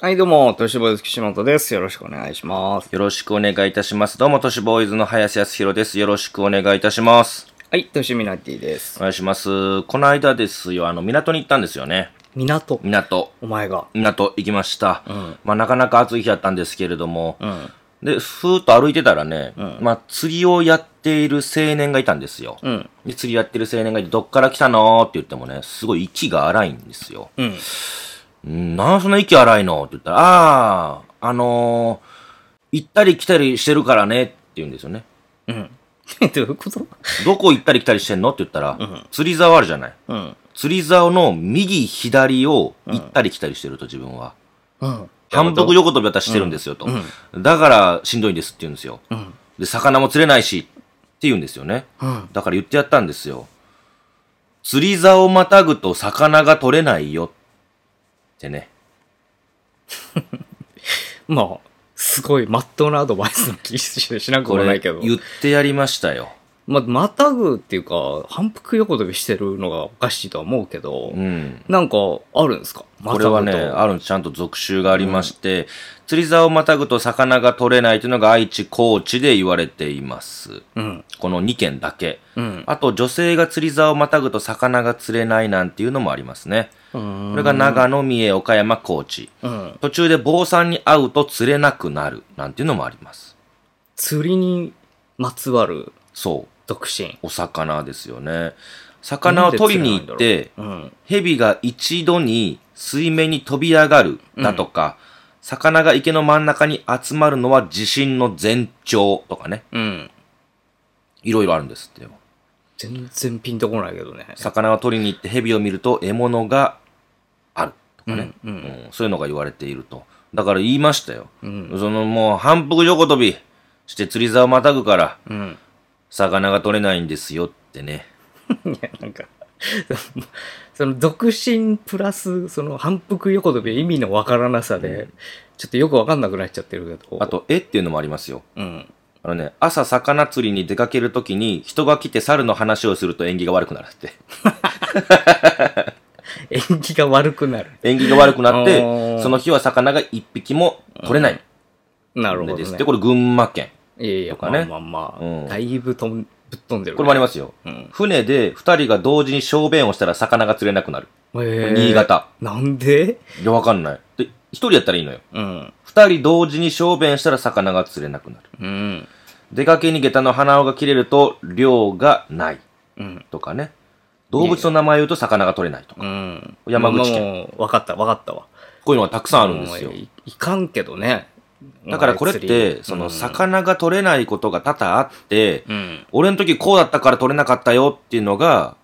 はい、どうも、都市ボーイズ岸本です。よろしくお願いします。よろしくお願いいたします。どうも、都市ボーイズの林康弘です。よろしくお願いいたします。はい、都市ミナティです。お願いします。この間ですよ、あの、港に行ったんですよね。港。港。お前が。港行きました。んまあ、なかなか暑い日だったんですけれども、うん。で、ふーっと歩いてたらね、んまあ、釣りをやっている青年がいたんですよ。うん。で、釣りやってる青年がいて、どっから来たのって言ってもね、すごい息が荒いんですよ。うん。うん、なんそんな息荒いの？って言ったら、ああ、あのー、行ったり来たりしてるからねって言うんですよね。うん。どういうことどこ行ったり来たりしてんの？って言ったら、ん釣り竿あるじゃない？うん。釣り竿の右左を行ったり来たりしてると自分は。うん。反復横跳び私してるんですよと。だからしんどいんですって言うんですよ。うん。で、魚も釣れないしって言うんですよね。うん。だから言ってやったんですよ。釣り竿をまたぐと魚が取れないよってね。まあ、すごい、まっとうなアドバイスの気ししなくもないけど。言ってやりましたよ。まあ、またぐっていうか、反復横跳びしてるのがおかしいとは思うけど、うん。なんか、あるんですか？これはね、ある。るちゃんと続集がありまして、釣り竿をまたぐと魚が取れないというのが愛知、高知で言われています。うん。この2件だけ。うん。あと、女性が釣り竿をまたぐと魚が釣れないなんていうのもありますね。ここれが長野、三重、岡山、高知。うん。途中で坊さんに会うと釣れなくなるなんていうのもあります。釣りにまつわるそう。独身。お魚ですよね。魚を取りに行って、うん。蛇が一度に水面に飛び上がるだとか、魚が池の真ん中に集まるのは地震の前兆とかね。うん。いろいろあるんですってよ。全然ピンとこないけどね。魚を取りに行って蛇を見ると獲物があるとかね、うんううんんそういうのが言われていると。だから言いましたよ。うん。そのもう反復横跳びして釣り竿をまたぐからうん。魚が取れないんですよってね。いや、なんか、その独身プラス、その反復横跳び意味のわからなさで、ちょっとよくわかんなくなっちゃってるけど。あ、と、絵っていうのもありますよ。うん。あのね、朝魚釣りに出かけるときに人が来て猿の話をすると縁起が悪くなるって。縁起が悪くなる。縁起が悪くなって、その日は魚が一匹も取れないなるほど、ね。んで。これ群馬県。いやいや、とかねまあまあまあ、うんだいぶとんぶっ飛んでる、これもありますよ。うん。船で二人が同時に小便をしたら魚が釣れなくなる。えー新潟。なんで？いや、わかんない。で、一人やったらいいのよ。うん。二人同時に小便したら魚が釣れなくなる。うん。出かけに下駄の鼻緒が切れると量がない。うん。とかね。動物の名前を言うと魚が取れないとか。うん。山口県もう。わかった、わかったわ。こういうのがたくさんあるんですよもう。いいかんけどね。だからこれっ釣て、りその、魚が取れないことが多々あって、うん。俺の時こうだったから取れなかったよっていうのが、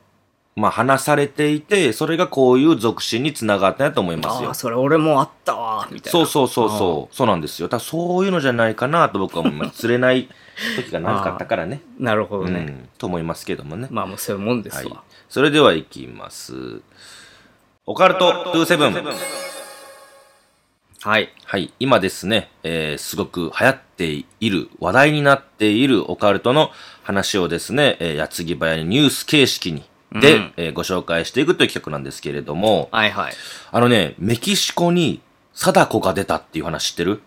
まあ話されていて、それがこういう属性につながったんやと思いますよああ、。それ俺もあったわ、みたいな。そうそうそうそう。そうなんですよ。だそういうのじゃないかなと僕は思います。釣れない時が長かったからね。う。なるほどね。うん。と思いますけどもね。まあもうそういうもんですはいわ。。それでは行きます。オカルト27。はい。はい。今ですね、えー、すごく流行っている、話題になっているオカルトの話をですね、えー、矢継ぎ早にニュース形式に、で、うんえーご紹介していくという企画なんですけれども、はいはい。あのね、メキシコに貞子が出たっていう話知ってる？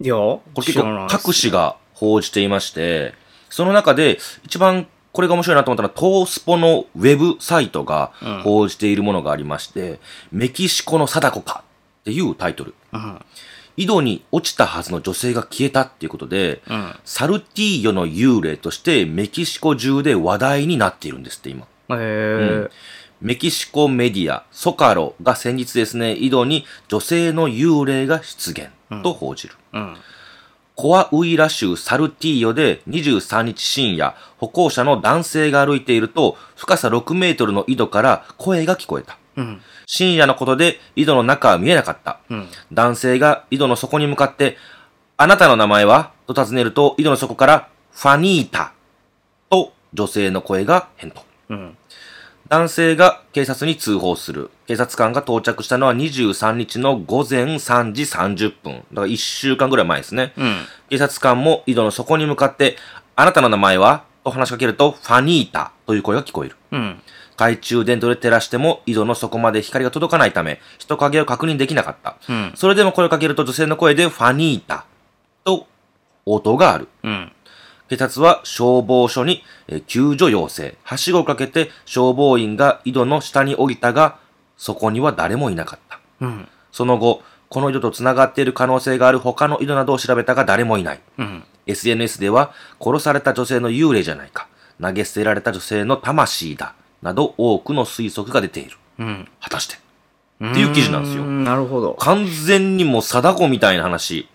いや、ここれ結構各紙が報じていまして、その中で一番これが面白いなと思ったのは、トースポのウェブサイトが報じているものがありまして、メキシコの貞子かっていうタイトル。うん。井戸に落ちたはずの女性が消えたっていうことで、うん。サルティーヨの幽霊としてメキシコ中で話題になっているんですって今。へえ。メキシコメディア、ソカロが先日ですね、井戸に女性の幽霊が出現と報じる。うん。コアウイラ州サルティーヨで23日深夜、歩行者の男性が歩いていると、深さ6メートルの井戸から声が聞こえた。うん。深夜のことで井戸の中は見えなかった。うん。男性が井戸の底に向かって、あなたの名前はと尋ねると、井戸の底から、ファニータと女性の声が返答。うん。男性が警察に通報する。警察官が到着したのは23日の午前3時30分。だから1週間ぐらい前ですね。うん。警察官も井戸の底に向かって、あなたの名前は？と話しかけると、ファニータという声が聞こえる。うん。懐中電灯で照らしても井戸の底まで光が届かないため、人影を確認できなかった。うん。それでも声をかけると女性の声でファニータと応答がある。うん。警察は消防署にえー救助要請。はしごをかけて消防員が井戸の下に降りたが、そこには誰もいなかった。うん。その後、この井戸と繋がっている可能性がある他の井戸などを調べたが誰もいない。うん。SNS では、殺された女性の幽霊じゃないか。投げ捨てられた女性の魂だ。など多くの推測が出ている。うん。果たして。っていう記事なんですようなるほど。完全にもう貞子みたいな話。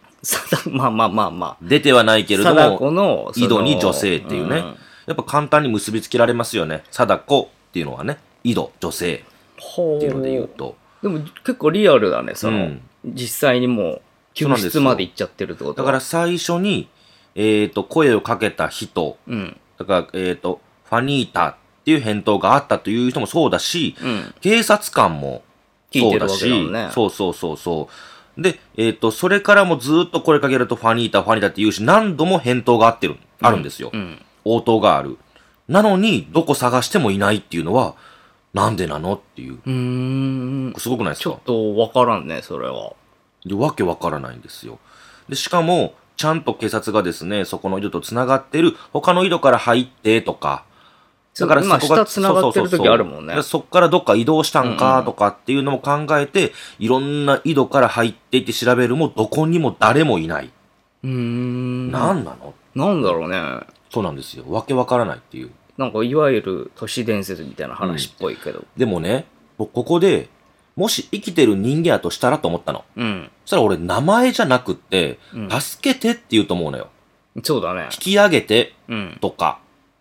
まあまあまあま出てはないけあ。れども、井戸に女性っていうね。んやっぱ簡単に結びつけられますよね。貞子っていうのはね、井戸、女性ほっていうので言うう。と。でも結構リアルだね、その、うん実際にもう、救出まで行っちゃってるってことだから最初に、えっ、と、声をかけた人、うん。だから、えっ、と、ファニータっていう返答があったという人もそうだし、うん。警察官もそうだし、ね。そうそうそうそう。で、えっ、と、それからもずっと声かけるとファニータ、ファニータって言うし、何度も返答があってる、あるんですよ。うん。応答がある。なのに、どこ探してもいないっていうのは、なんでなのっていう。うーん。すごくないですか？ちょっとわからんね、それは。で、わけわからないんですよ。で、しかも、ちゃんと警察がですね、そこの井戸と繋がってる、他の井戸から入ってとか、だから今、そこが下繋がってる時あるもんねで。そっからどっか移動したんうんうんかとかっていうのも考えて、いろんな井戸から入っていって調べるも、どこにも誰もいない。うーん。なんなの？なんだろうね。そうなんですよ。わけわからないっていう。なんか、いわゆる都市伝説みたいな話っぽいけど。でもね、僕ここで、もし生きてる人間やとしたらと思ったの。うん。そしたら俺名前じゃなくって、うん助けてって言うと思うのよ。そうだね引。き上げてうん。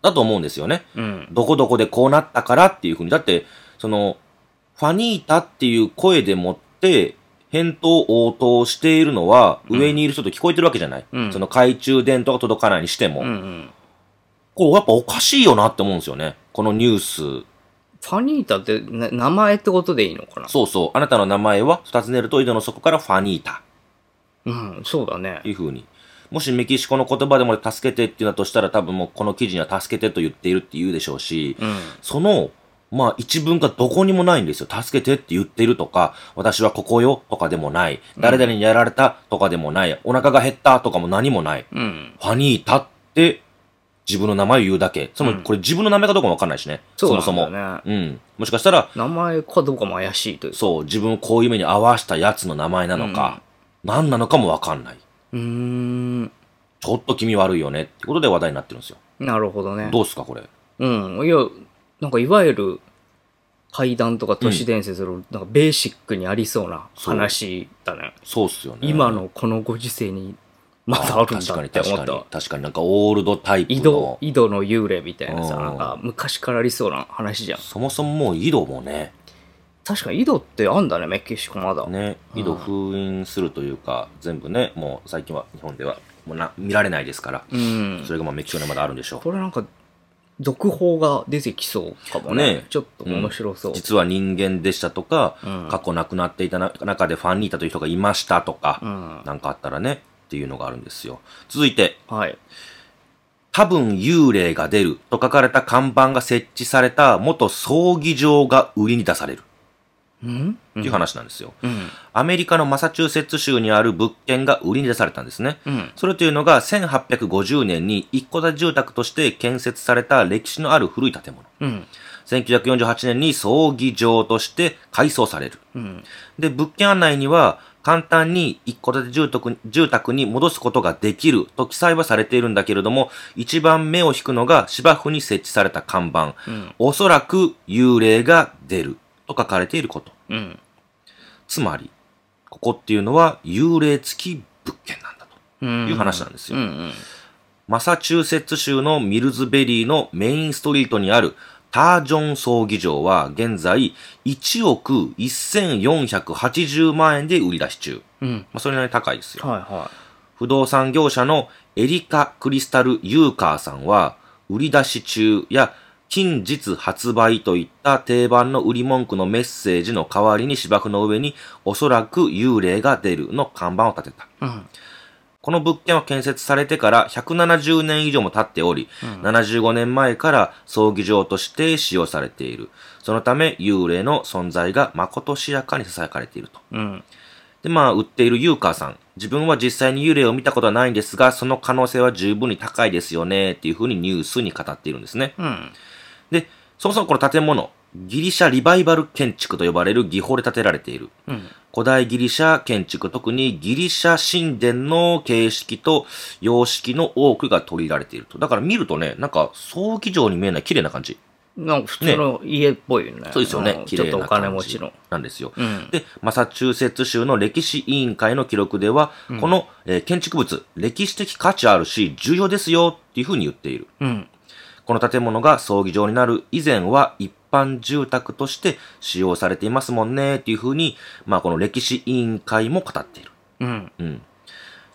だと思うんですよね。うん。どこどこでこうなったからっていうふうに。だって、その、ファニータっていう声でもって、返答応答しているのは、うん上にいる人と聞こえてるわけじゃない、うんその懐中電灯が届かないにしても。うんうん。これやっぱおかしいよなって思うんですよね。このニュース。ファニータってな名前ってことでいいのかな？そうそう。あなたの名前は、二つ寝ると井戸の底からファニータ。うん、そうだねって。いうふうに。もしメキシコの言葉でも助けてっていうのだとしたら多分もうこの記事には助けてと言っているって言うでしょうし、うん。その、まあ一文がどこにもないんですよ。助けてって言ってるとか、私はここよとかでもない。誰々にやられたとかでもない。お腹が減ったとかも何もない。うん。ファニータって自分の名前を言うだけ。その、うんこれ自分の名前かどうかもわかんないしね。そうもそも。なんだよね。うん。もしかしたら、名前かどうかも怪しいというか。そう、自分をこういう目に合わしたやつの名前なのか、何なのかもわかんない。うーん。ちょっと気味悪いよねってことで話題になってるんですよ。なるほどね。どうすか、これ。うん。いや、なんかいわゆる怪談とか都市伝説の、なんかベーシックにありそうな話だね。そうっすよね。今のこのご時世にまだあるんだって思った確かに。確かになんかオールドタイプ井戸の、井戸の幽霊みたいなさ、うんなんか昔からありそうな話じゃん。そもそももう井戸もね、確かに井戸ってあんだね、メキシコまだ。ね、うん井戸封印するというか、全部ね、もう最近は日本ではもうな見られないですから、うんそ。れがまあメキシコにまだあるんでしょう。これなんか、続報が出てきそうかもね。ねちょっと面白そう。実は人間でしたとか、うん過去亡くなっていたな中でファンニータという人がいましたとか、うん。なんかあったらね、っていうのがあるんですよ。続いて、はい。多分幽霊が出ると書かれた看板が設置された元葬儀場が売りに出されるうんっていう話なんですよ。うん。アメリカのマサチューセッツ州にある物件が売りに出されたんですね。うん。それというのが1850年に一戸建て住宅として建設された歴史のある古い建物。うん。1948年に葬儀場として改装される。うん。で、物件案内には、簡単に一戸建て住宅住宅に戻すことができると記載はされているんだけれども、一番目を引くのが芝生に設置された看板。うん。おそらく幽霊が出ると書かれていること。うん。つまり、ここっていうのは幽霊付き物件なんだと。うん。いう話なんですようんうん。マサチューセッツ州のミルズベリーのメインストリートにあるタージョン葬儀場は現在1億1480万円で売り出し中。うん。まあ、それなりに高いですよ。はいは不動産業者のエリカ・クリスタル・ユーカーさんは、売り出し中や近日発売といった定番の売り文句のメッセージの代わりに芝生の上におそらく幽霊が出るの看板を立てた。い。うん。この物件は建設されてから170年以上も経っており、75年前から葬儀場として使用されている。そのため、幽霊の存在がまことしやかに囁かれていると。うん。で、まあ、売っているユーカーさん。自分は実際に幽霊を見たことはないんですが、その可能性は十分に高いですよね、っていうふうにニュースに語っているんですね。うん。で、そもそもこの建物、ギリシャリバイバル建築と呼ばれる技法で建てられている。うん。古代ギリシャ建築、特にギリシャ神殿の形式と様式の多くが取り入れられていると。だから見るとね、なんか葬儀場に見えない綺麗な感じ。なんか普通の家っぽいよね。そうですよねん。綺ちょっとお麗な感じ金持ちの。なんですよ。うん。で、マサチューセッツ州の歴史委員会の記録では、この、えー建築物、歴史的価値あるし、重要ですよっていうふうに言っている。うん。この建物が葬儀場になる以前は一般住宅として使用されていますもんねっていうふうに、まあこの歴史委員会も語っている。うん。うん。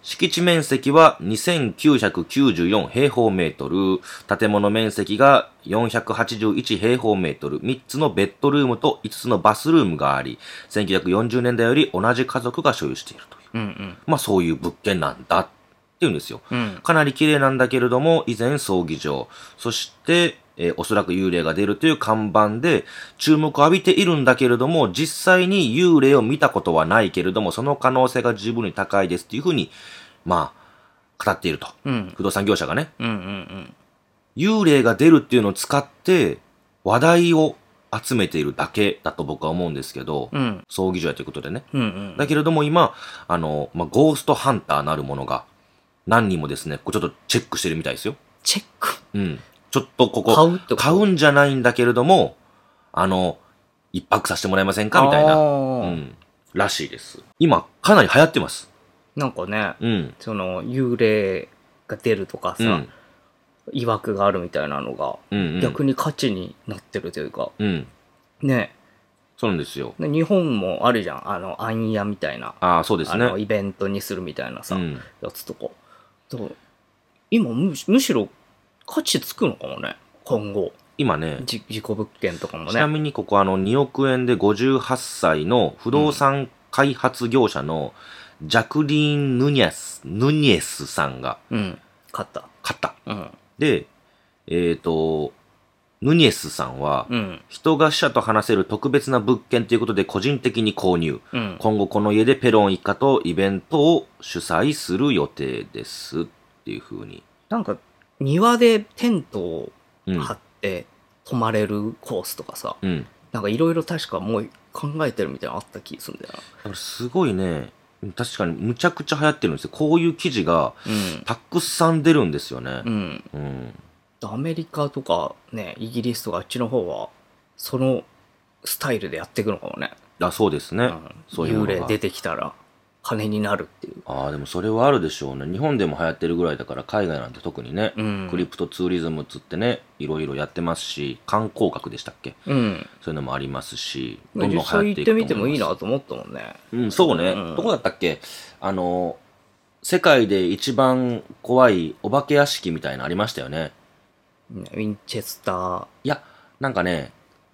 敷地面積は2994平方メートル、建物面積が481平方メートル、3つのベッドルームと5つのバスルームがあり、1940年代より同じ家族が所有しているという。うん。うん。まあそういう物件なんだっていうんですよ。うん。かなり綺麗なんだけれども、以前葬儀場、そして、えーおそらく幽霊が出るという看板で注目を浴びているんだけれども、実際に幽霊を見たことはないけれども、その可能性が十分に高いですっていうふうに、まあ、語っていると。うん。不動産業者がね、うん。うん。幽霊が出るっていうのを使って、話題を集めているだけだと僕は思うんですけど、うん。葬儀場やということでね。うん。うん。だけれども今、あの、まあ、ゴーストハンターなるものが、何人もですね、こうちょっとチェックしてるみたいですよ。チェック？うん。ちょっとここ、買うってこと？買うんじゃないんだけれども、あの、一泊させてもらえませんか？みたいな。うん。らしいです。今、かなり流行ってます。なんかね、うん。その、幽霊が出るとかさ、うん。曰くがあるみたいなのが、うん、うん。逆に価値になってるというか、うん。ね。そうなんですよ。で日本もあるじゃん。あの、暗夜みたいな。ああ、そうですあの、ね。イベントにするみたいなさ、うん。やつとか。だから今むし、むしろ価値つくのかもね。今後。今ね、じ自己物件とかもちなね。みにここあの2億円で58歳の不動産開発業者のジャクリーン・ヌニェス、ヌニェスさんがうん。買った。買った。うん。で、えっ、と、ヌニェスさんは、うん。人が死者と話せる特別な物件ということで個人的に購入。うん。今後この家でペロン一家とイベントを主催する予定ですっていう風に。なんか、庭でテントをうん。張って泊まれるコースとかさ、うん。なんかいろいろ確かもう考えてるみたいなのあった気するんだよだからすごいね、確かにむちゃくちゃ流行ってるんですよ。こういう記事がな。たくさん出るんですよねう。ん。うん。うん。アメリカとかね、イギリスとかあっちの方は、そのスタイルでやっていくのかもね。あ、そうですね。うんそういう幽霊出てきたら金になるっていう。ああ、でもそれはあるでしょうね。日本でも流行ってるぐらいだから、海外なんて特にね、うんクリプトツーリズムつってね、いろいろやってますし、観光客でしたっけうん。そういうのもありますし、どんどん流行っていくと思います。行ってみてもいいなと思ったもんね。うん、そうね。うんどこだったっけ？あの、世界で一番怖いお化け屋敷みたいなのありましたよね。ねウィンチェスター。いや、なんかね、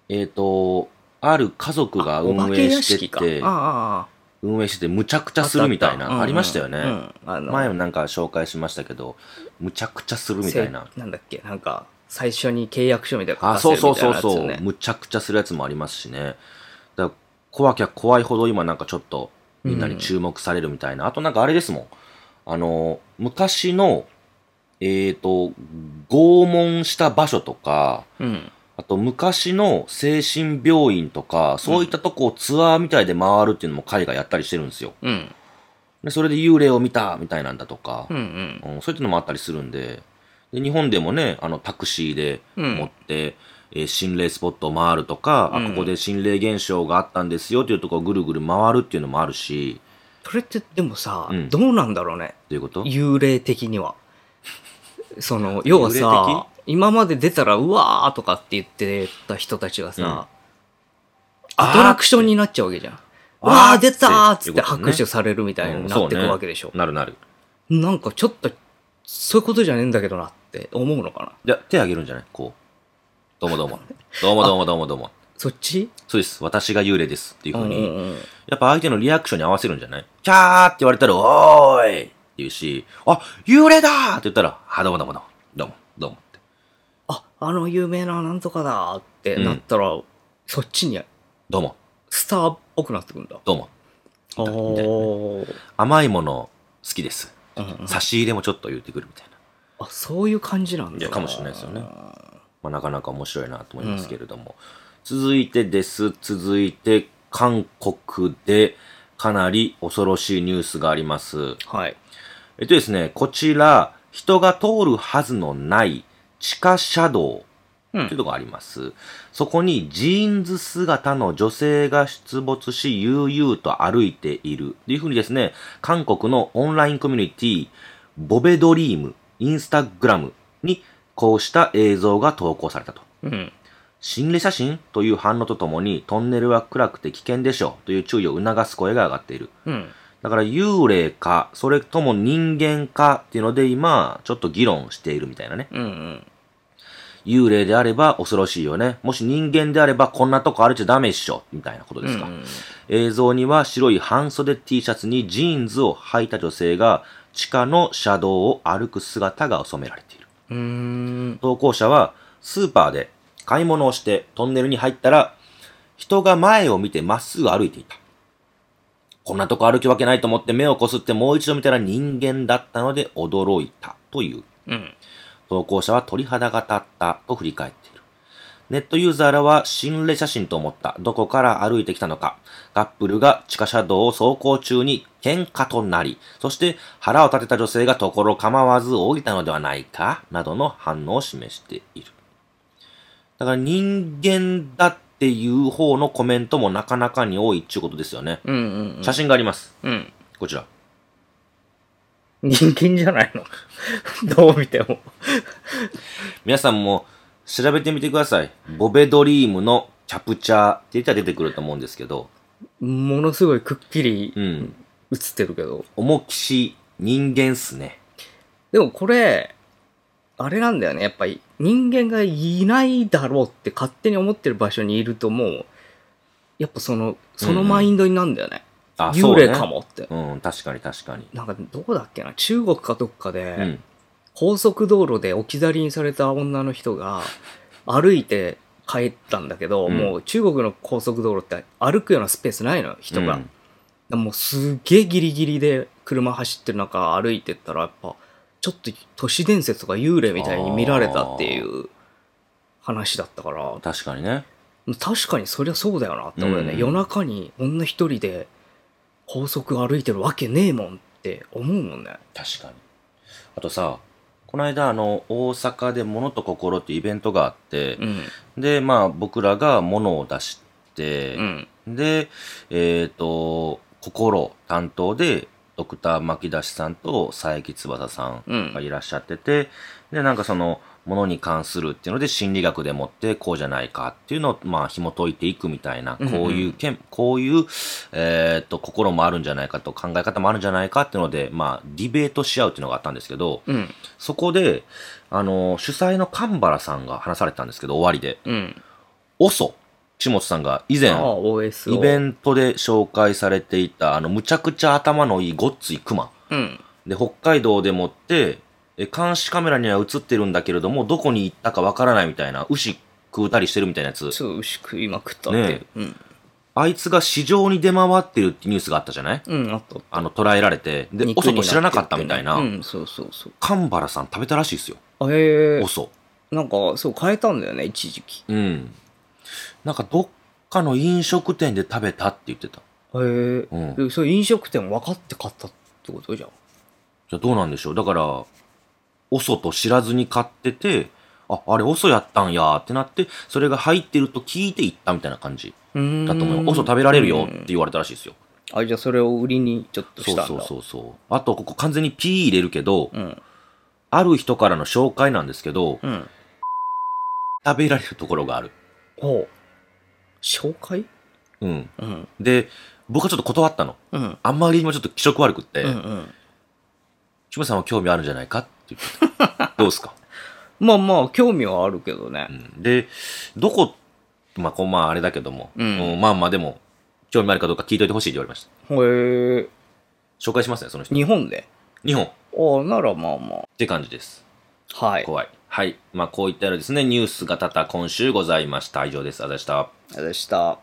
えっ、と、ある家族が運営し。ててあ、ああ運営してて、むちゃくちゃするみたいあったな、ありましたよね。うん前もなんか紹介しましたけど、むちゃくちゃするみたいな。せなんだっけ、なんか、最初に契約書みたいなのあ、そう。そうそうそう。むちゃくちゃするやつもありますしね。だ怖きゃ怖いほど今なんかちょっとみんなに注目されるみたいな。あとなんかあれですもん。あの、昔の、えっ、と、拷問した場所とか、うん。あと昔の精神病院とか、そういったとこをツアーみたいで回るっていうのも海外やったりしてるんですよ。うん。でそれで幽霊を見たみたいなんだとか、うんうん。うん、そういったのもあったりするんで、で日本でもね、あのタクシーでうん持って、えー心霊スポットを回るとか、うんあ、ここで心霊現象があったんですよというところをぐるぐる回るっていうのもあるし、それってでもさ、うんどうなんだろうね。どういうこと？幽霊的には。その、要はさ、今まで出たら、うわーとかって言ってた人たちがさ、アトラクションになっちゃうわけじゃん。あーわー出たーっつって拍手されるみたいになってくわけでしょ。なるなる。なんかちょっと、そういうことじゃねえんだけどなって思うのかな。じゃあ手あげるんじゃない？こう。どうもどうも。どうもどうもどうもどうも。そっち？そうです。私が幽霊ですっていうふうに、うんうんうんやっぱ相手のリアクションに合わせるんじゃない？キャーって言われたら、おーい言うし、あ、幽霊だーって言ったら、あ、どうもどうもどうも、どうも、どうもって。あ、あの有名ななんとかだってなったら、そっちにどうも、スターっぽくなってくるんだ。どうも。おー。甘いもの好きです。うんうん差し入れもちょっと言ってくるみたいな。あ、そういう感じなんだいやかもしれないですよねまあ、なかなか面白いなと思いますけれども。続いてです。続いて、韓国でかなり恐ろしいニュースがあります。はい。えっとですね、こちら、人が通るはずのない地下車道というところがあります。そこにジーンズ姿の女性が出没し、悠々と歩いている。というふうにですね、韓国のオンラインコミュニティ、ボベドリーム、インスタグラムにこうした映像が投稿されたと。うん。心霊写真という反応とともに、トンネルは暗くて危険でしょという注意を促す声が上がっている。うん。だから幽霊か、それとも人間かっていうので今、ちょっと議論しているみたいなね。うんうん。幽霊であれば恐ろしいよね。もし人間であればこんなとこ歩いちゃダメっしょ。みたいなことですか。うん映像には白い半袖 T シャツにジーンズを履いた女性が地下の車道を歩く姿が収められている。うーん。投稿者はスーパーで買い物をしてトンネルに入ったら人が前を見てまっすぐ歩いていた。こんなとこ歩くわけないと思って目をこすってもう一度見たら人間だったので驚いたという。うん。投稿者は鳥肌が立ったと振り返っている。ネットユーザーらは心霊写真と思った。どこから歩いてきたのか。カップルが地下車道を走行中に喧嘩となり、そして腹を立てた女性がところ構わず降りたのではないか、などの反応を示している。だから人間だっていう方のコメントもなかなかに多いっていうことですよね。うんうん写真があります。うん。うん。こちら。人間じゃないの？どう見ても。皆さんも調べてみてください。ボベドリームのキャプチャーって言ったら出てくると思うんですけど、ものすごいくっきりうん。映ってるけど。重きし人間っすね。でもこれ、あれなんだよね。やっぱり人間がいないだろうって勝手に思ってる場所にいるともう、やっぱその、そのマインドになるんだよね。あ、幽霊かもって。うん、確かに確かに。なんかどこだっけな？中国かどっかで、うん。高速道路で置き去りにされた女の人が歩いて帰ったんだけど、うんもう中国の高速道路って歩くようなスペースないのよ人が、うんもうすっげえギリギリで車走ってる中歩いてったらやっぱちょっと都市伝説とか幽霊みたいに見られたっていう話だったから。確かにね。確かにそりゃそうだよなって思うよね、うん。夜中に女一人で高速歩いてるわけねえもんって思うもんね。確かに。あとさ、この間、あの、大阪で物と心っていうイベントがあってう、ん。で、まあ、僕らが物を出してう、ん。で、えっ、と、心担当で、ドクター牧出さんと佐伯翼さんうん。がいらっしゃってて、で、なんかその、ものに関するっていうので心理学でもってこうじゃないかっていうのをまあ紐解いていくみたいな、うんうんこういうけん、こういう、えーっと、心もあるんじゃないかと考え方もあるんじゃないかっていうので、まあ、ディベートし合うっていうのがあったんですけど、うん。そこで、あの、主催の神原さんが話されてたんですけど、終わりで、うん。オソ、岸本さんが以前、イベントで紹介されていた、あの、むちゃくちゃ頭のいいごっついクマ。うんで、北海道でもって、え監視カメラには映ってるんだけれども、どこに行ったかわからないみたいな、牛食うたりしてるみたいなやつ。そう牛食いまくったって、ねうんあいつが市場に出回ってるってニュースがあったじゃない？うんあったあの、捉えられて。で、おそと知らなかったみたいな。うんそうそうそう神原さん食べたらしいですよ。あへえおそ。なんかそう変えたんだよね一時期うん。なんかどっかの飲食店で食べたって言ってた。へえ、うんでそれ飲食店分かって買ったってことじゃんじゃあどうなんでしょうだから、オソと知らずに買ってて、あ、あれオソやったんやーってなって、それが入ってると聞いて行ったみたいな感じだと思うよ。オソ食べられるよって言われたらしいですよ。あじゃあそれを売りにちょっとそうしたんだそうそうそう。あと、ここ完全に P 入れるけど、うんある人からの紹介なんですけど、うん食べられるところがある。ほう紹介？うん。うんで、僕はちょっと断ったの。うんあんまりにもちょっと気色悪くって、うんうんキムさんは興味あるんじゃないか？って言ってた。どうですか、まあまあ興味はあるけどねうん、で、どこ、まあ、こうまああれだけども、うんまあまあでも、興味あるかどうか聞いといてほしいって言われました。へえ紹介しますね、その人。日本で？日本っおならまあまて感じです。あ。はい。怖い。はい。まあ、こういったようなですね、ニュースが多々今週ございました。以上です。あざした。でした。